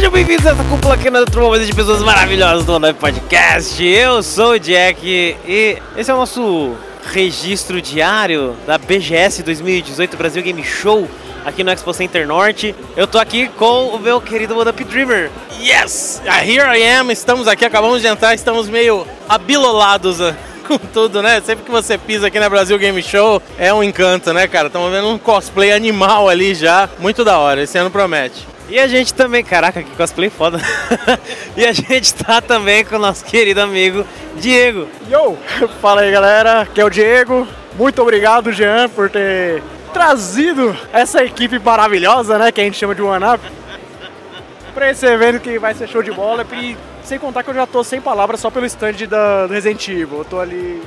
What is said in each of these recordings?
Sejam bem-vindos a essa cúpula aqui na turma de pessoas maravilhosas do One Podcast. Eu sou o Jack e esse é o nosso registro diário da BGS 2018 Brasil Game Show aqui no Expo Center Norte. Eu tô aqui com o meu querido One Dreamer. Yes! Ah, here I am, estamos aqui, acabamos de entrar, estamos meio abilolados ah, com tudo, né? Sempre que você pisa aqui na Brasil Game Show, é um encanto, né, cara? Estamos vendo um cosplay animal ali já, muito da hora, esse ano promete. E a gente também, caraca, que cosplay foda. e a gente tá também com o nosso querido amigo Diego. Yo! Fala aí galera, aqui é o Diego. Muito obrigado, Jean, por ter trazido essa equipe maravilhosa, né? Que a gente chama de One Up. Pra esse evento que vai ser show de bola. E sem contar que eu já tô sem palavras só pelo stand da, do Resident Evil. Eu tô ali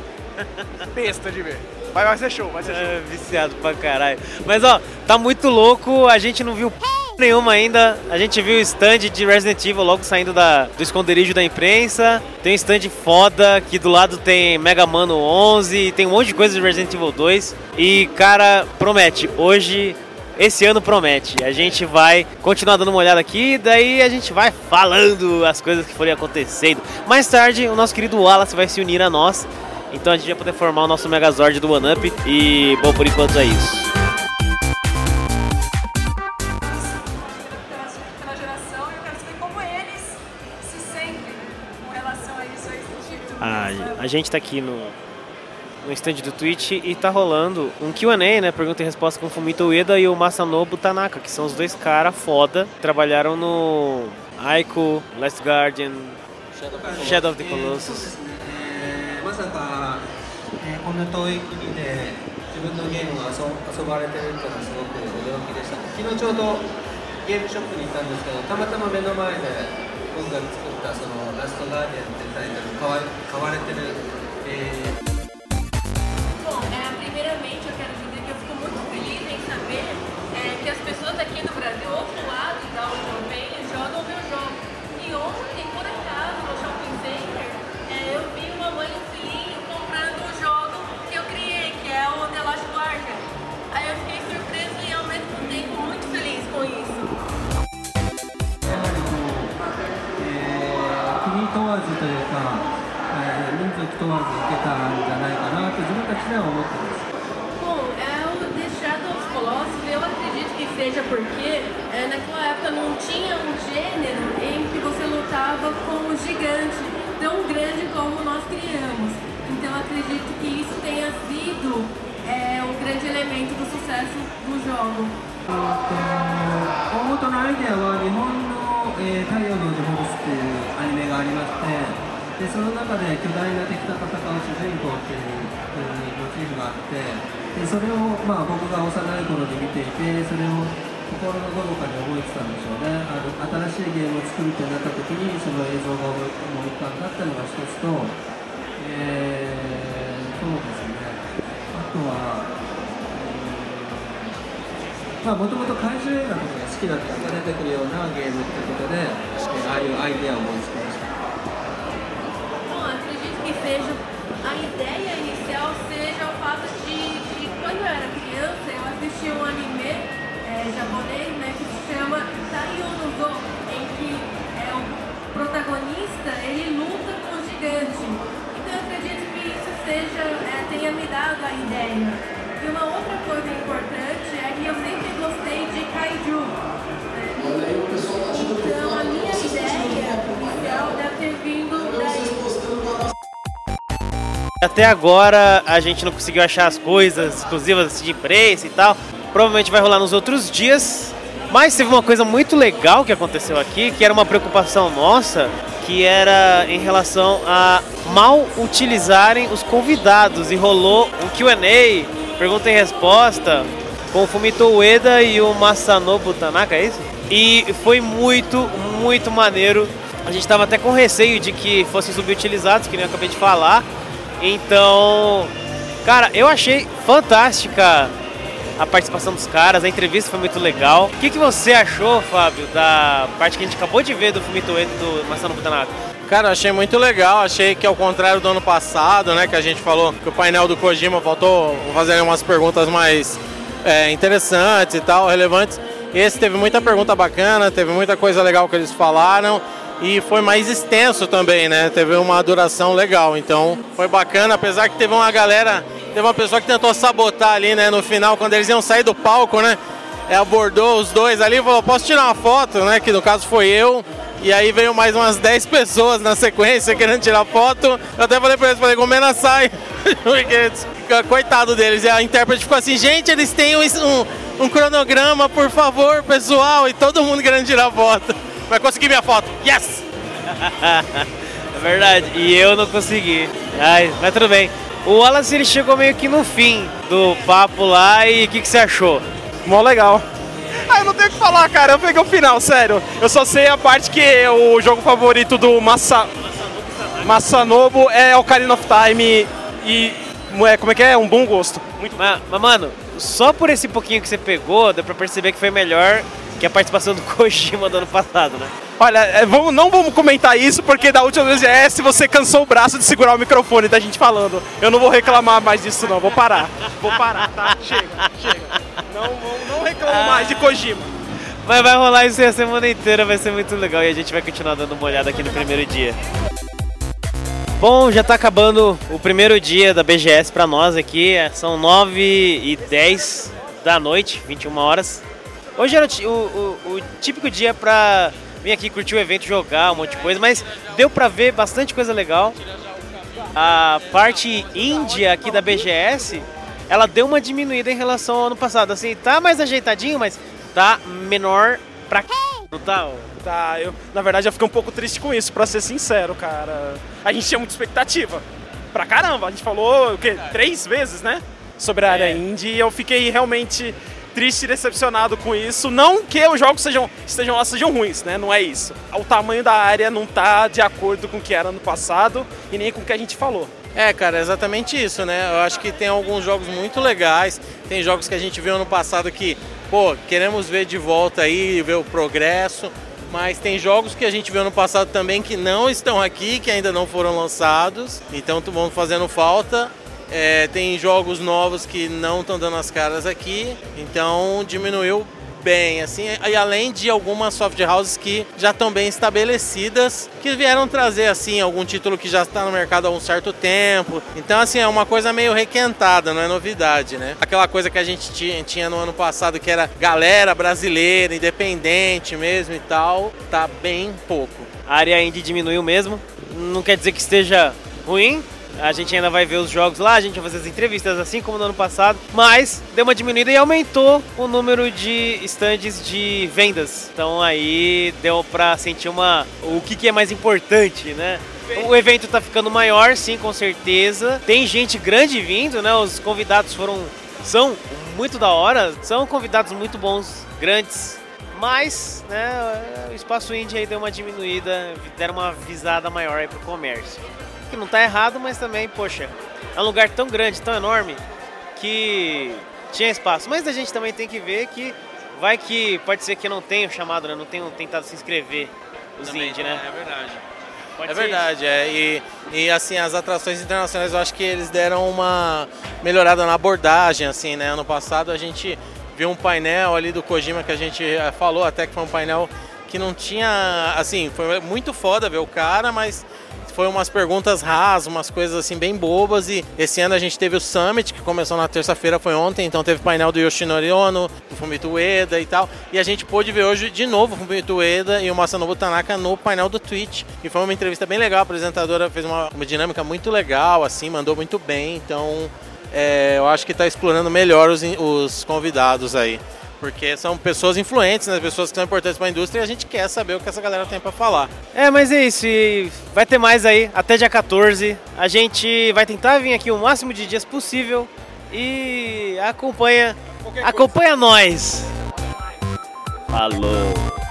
besta de ver. Mas vai ser show, vai ser show. É, viciado pra caralho. Mas ó, tá muito louco, a gente não viu. Nenhuma ainda. A gente viu o stand de Resident Evil logo saindo da, do esconderijo da imprensa. Tem um stand foda, que do lado tem Mega Man 11, tem um monte de coisa de Resident Evil 2. E cara, promete, hoje esse ano promete. A gente vai continuar dando uma olhada aqui, daí a gente vai falando as coisas que forem acontecendo. Mais tarde, o nosso querido Wallace vai se unir a nós. Então a gente vai poder formar o nosso Megazord do One Up. E, bom, por enquanto é isso. A, a gente tá aqui no, no stand do Twitch e tá rolando um Q&A, né? Pergunta e resposta com o Fumito Ueda e o Masanobu Tanaka, que são os dois caras foda. Trabalharam no Aiko, Last Guardian, Shadow of the Colossus. えーまさか、えーこんな遠い国で自分のゲームが遊遊ばれてるっていうのはすごく驚きでした昨日ちょうどゲームショップに行ったんですけどたまたま目の前で僕が作ったその「ラストガーディアン」ってタイトル 買わ買われてる、えーー民族問わずいけたんじゃないかなと自分たちでは思ってます。 Bom, é o The Shadow of Colossus, eu acredito que seja porque é, naquela época não tinha um gênero em que você lutava com um gigante tão grande como nós criamos. Então eu acredito que isso tenha sido é, um grande elemento do sucesso do jogo. 大元のアイデアは日本の、えー太陽のジョホルス」っていうアニメがありまして でその中で巨大な敵と戦う主人公っていうえーモチーフがあってでそれを、まあ、僕が幼い頃に見ていてそれを心のどこかに覚えてたんでしょうね。あの新しいゲームを作るってなった時にその映像が思い浮かんだったのが一つと、えーそうですね。あとはまあもともと怪獣映画とかが好きだったんで出てくるようなゲームってことで、えああいうアイデアを思いつき seja a ideia inicial seja o fato de, de quando eu era criança eu assistia um anime é, japonês né, que se chama Taiyo no em que é, o protagonista ele luta com o gigante. Então eu acredito que isso seja, é, tenha me dado a ideia. E uma outra coisa importante é que eu sempre gostei de kaiju. né? Então a minha ideia inicial deve ter vindo. Até agora a gente não conseguiu achar as coisas exclusivas de imprensa e tal. Provavelmente vai rolar nos outros dias. Mas teve uma coisa muito legal que aconteceu aqui, que era uma preocupação nossa, que era em relação a mal utilizarem os convidados. E rolou um QA, pergunta e resposta, com o Fumito Ueda e o Masanobu Tanaka, é isso? E foi muito, muito maneiro. A gente tava até com receio de que fossem subutilizados, que nem eu acabei de falar. Então, cara, eu achei fantástica a participação dos caras, a entrevista foi muito legal. O que, que você achou, Fábio, da parte que a gente acabou de ver do Fumito Ueda e do Masanobu Tanaka? Cara, achei muito legal. Achei que ao contrário do ano passado, né, que a gente falou que o painel do Kojima faltou fazer umas perguntas mais é, interessantes e tal, relevantes. Esse teve muita pergunta bacana, teve muita coisa legal que eles falaram e foi mais extenso também, né? Teve uma duração legal, então foi bacana, apesar que teve uma galera, teve uma pessoa que tentou sabotar ali, né, no final, quando eles iam sair do palco, né? É, abordou os dois ali e falou, posso tirar uma foto, né? Que no caso foi eu. E aí veio mais umas 10 pessoas na sequência querendo tirar foto. Eu até falei pra eles, falei, Gomena sai. Porque, coitado deles. E a intérprete ficou assim, gente, eles têm um, um, um cronograma, por favor, pessoal. E todo mundo querendo tirar foto. Vai conseguir minha foto. Yes! é verdade. E eu não consegui. Ai, mas tudo bem. O Wallace ele chegou meio que no fim do papo lá e o que, que você achou? Mó legal. Ah, eu não tenho o que falar, cara. Eu peguei o final, sério. Eu só sei a parte que o jogo favorito do Massa... Massanobu é Ocarina of Time e... É, como é que é? Um bom gosto. Muito mas, mas, mano, só por esse pouquinho que você pegou, deu pra perceber que foi melhor que a participação do Kojima do ano passado, né? Olha, é, vamos, não vamos comentar isso, porque da última vez é se você cansou o braço de segurar o microfone da gente falando. Eu não vou reclamar mais disso não, vou parar. Vou parar, tá? Chega, chega. Não, não, não reclamo ah. mais de Kojima. Mas vai rolar isso a semana inteira, vai ser muito legal e a gente vai continuar dando uma olhada aqui no primeiro dia. Bom, já tá acabando o primeiro dia da BGS para nós aqui, são 9 e 10 da noite, 21 horas. Hoje era o, o, o típico dia pra vir aqui curtir o evento, jogar um monte de coisa, mas deu pra ver bastante coisa legal. A parte índia aqui da BGS, ela deu uma diminuída em relação ao ano passado. Assim, tá mais ajeitadinho, mas tá menor pra não tá? Tá, eu na verdade eu fiquei um pouco triste com isso, pra ser sincero, cara. A gente tinha muita expectativa. Pra caramba, a gente falou o quê? Três vezes, né? Sobre a área é. indie e eu fiquei realmente triste e decepcionado com isso. Não que os jogos sejam, estejam lá sejam ruins, né? Não é isso. O tamanho da área não tá de acordo com o que era no passado e nem com o que a gente falou. É, cara, exatamente isso, né? Eu acho que tem alguns jogos muito legais, tem jogos que a gente viu no passado que, pô, queremos ver de volta aí, ver o progresso, mas tem jogos que a gente viu no passado também que não estão aqui, que ainda não foram lançados, então vão fazendo falta. É, tem jogos novos que não estão dando as caras aqui, então diminuiu bem, assim, e além de algumas soft houses que já estão bem estabelecidas, que vieram trazer, assim, algum título que já está no mercado há um certo tempo. Então, assim, é uma coisa meio requentada, não é novidade, né? Aquela coisa que a gente tinha no ano passado, que era galera brasileira, independente mesmo e tal, tá bem pouco. A área indie diminuiu mesmo, não quer dizer que esteja ruim, a gente ainda vai ver os jogos lá, a gente vai fazer as entrevistas assim como no ano passado, mas deu uma diminuída e aumentou o número de stands de vendas. Então aí deu pra sentir uma o que, que é mais importante, né? O evento tá ficando maior, sim, com certeza. Tem gente grande vindo, né? Os convidados foram são muito da hora, são convidados muito bons, grandes. Mas, né, o espaço indie aí deu uma diminuída, deram uma visada maior aí pro comércio que não está errado, mas também, poxa, é um lugar tão grande, tão enorme, que tinha espaço. Mas a gente também tem que ver que vai que pode ser que não tenham chamado, né? Não tenham tentado se inscrever os também, indie, né? É verdade. Pode é verdade, é. E, e assim, as atrações internacionais eu acho que eles deram uma melhorada na abordagem, assim, né? Ano passado a gente viu um painel ali do Kojima que a gente eh, falou até que foi um painel que não tinha. Assim, foi muito foda ver o cara, mas foi umas perguntas rasas, umas coisas assim bem bobas. E esse ano a gente teve o Summit, que começou na terça-feira, foi ontem, então teve painel do Yoshinori Ono, do Fumito Ueda e tal. E a gente pôde ver hoje de novo o Fumito Ueda e o Masanobu Tanaka no painel do Twitch. E foi uma entrevista bem legal, a apresentadora fez uma, uma dinâmica muito legal, assim, mandou muito bem. Então é, eu acho que está explorando melhor os, os convidados aí porque são pessoas influentes, né? pessoas que são importantes para a indústria e a gente quer saber o que essa galera tem para falar. É, mas é isso, e vai ter mais aí até dia 14. A gente vai tentar vir aqui o máximo de dias possível e acompanha, acompanha nós. Falou.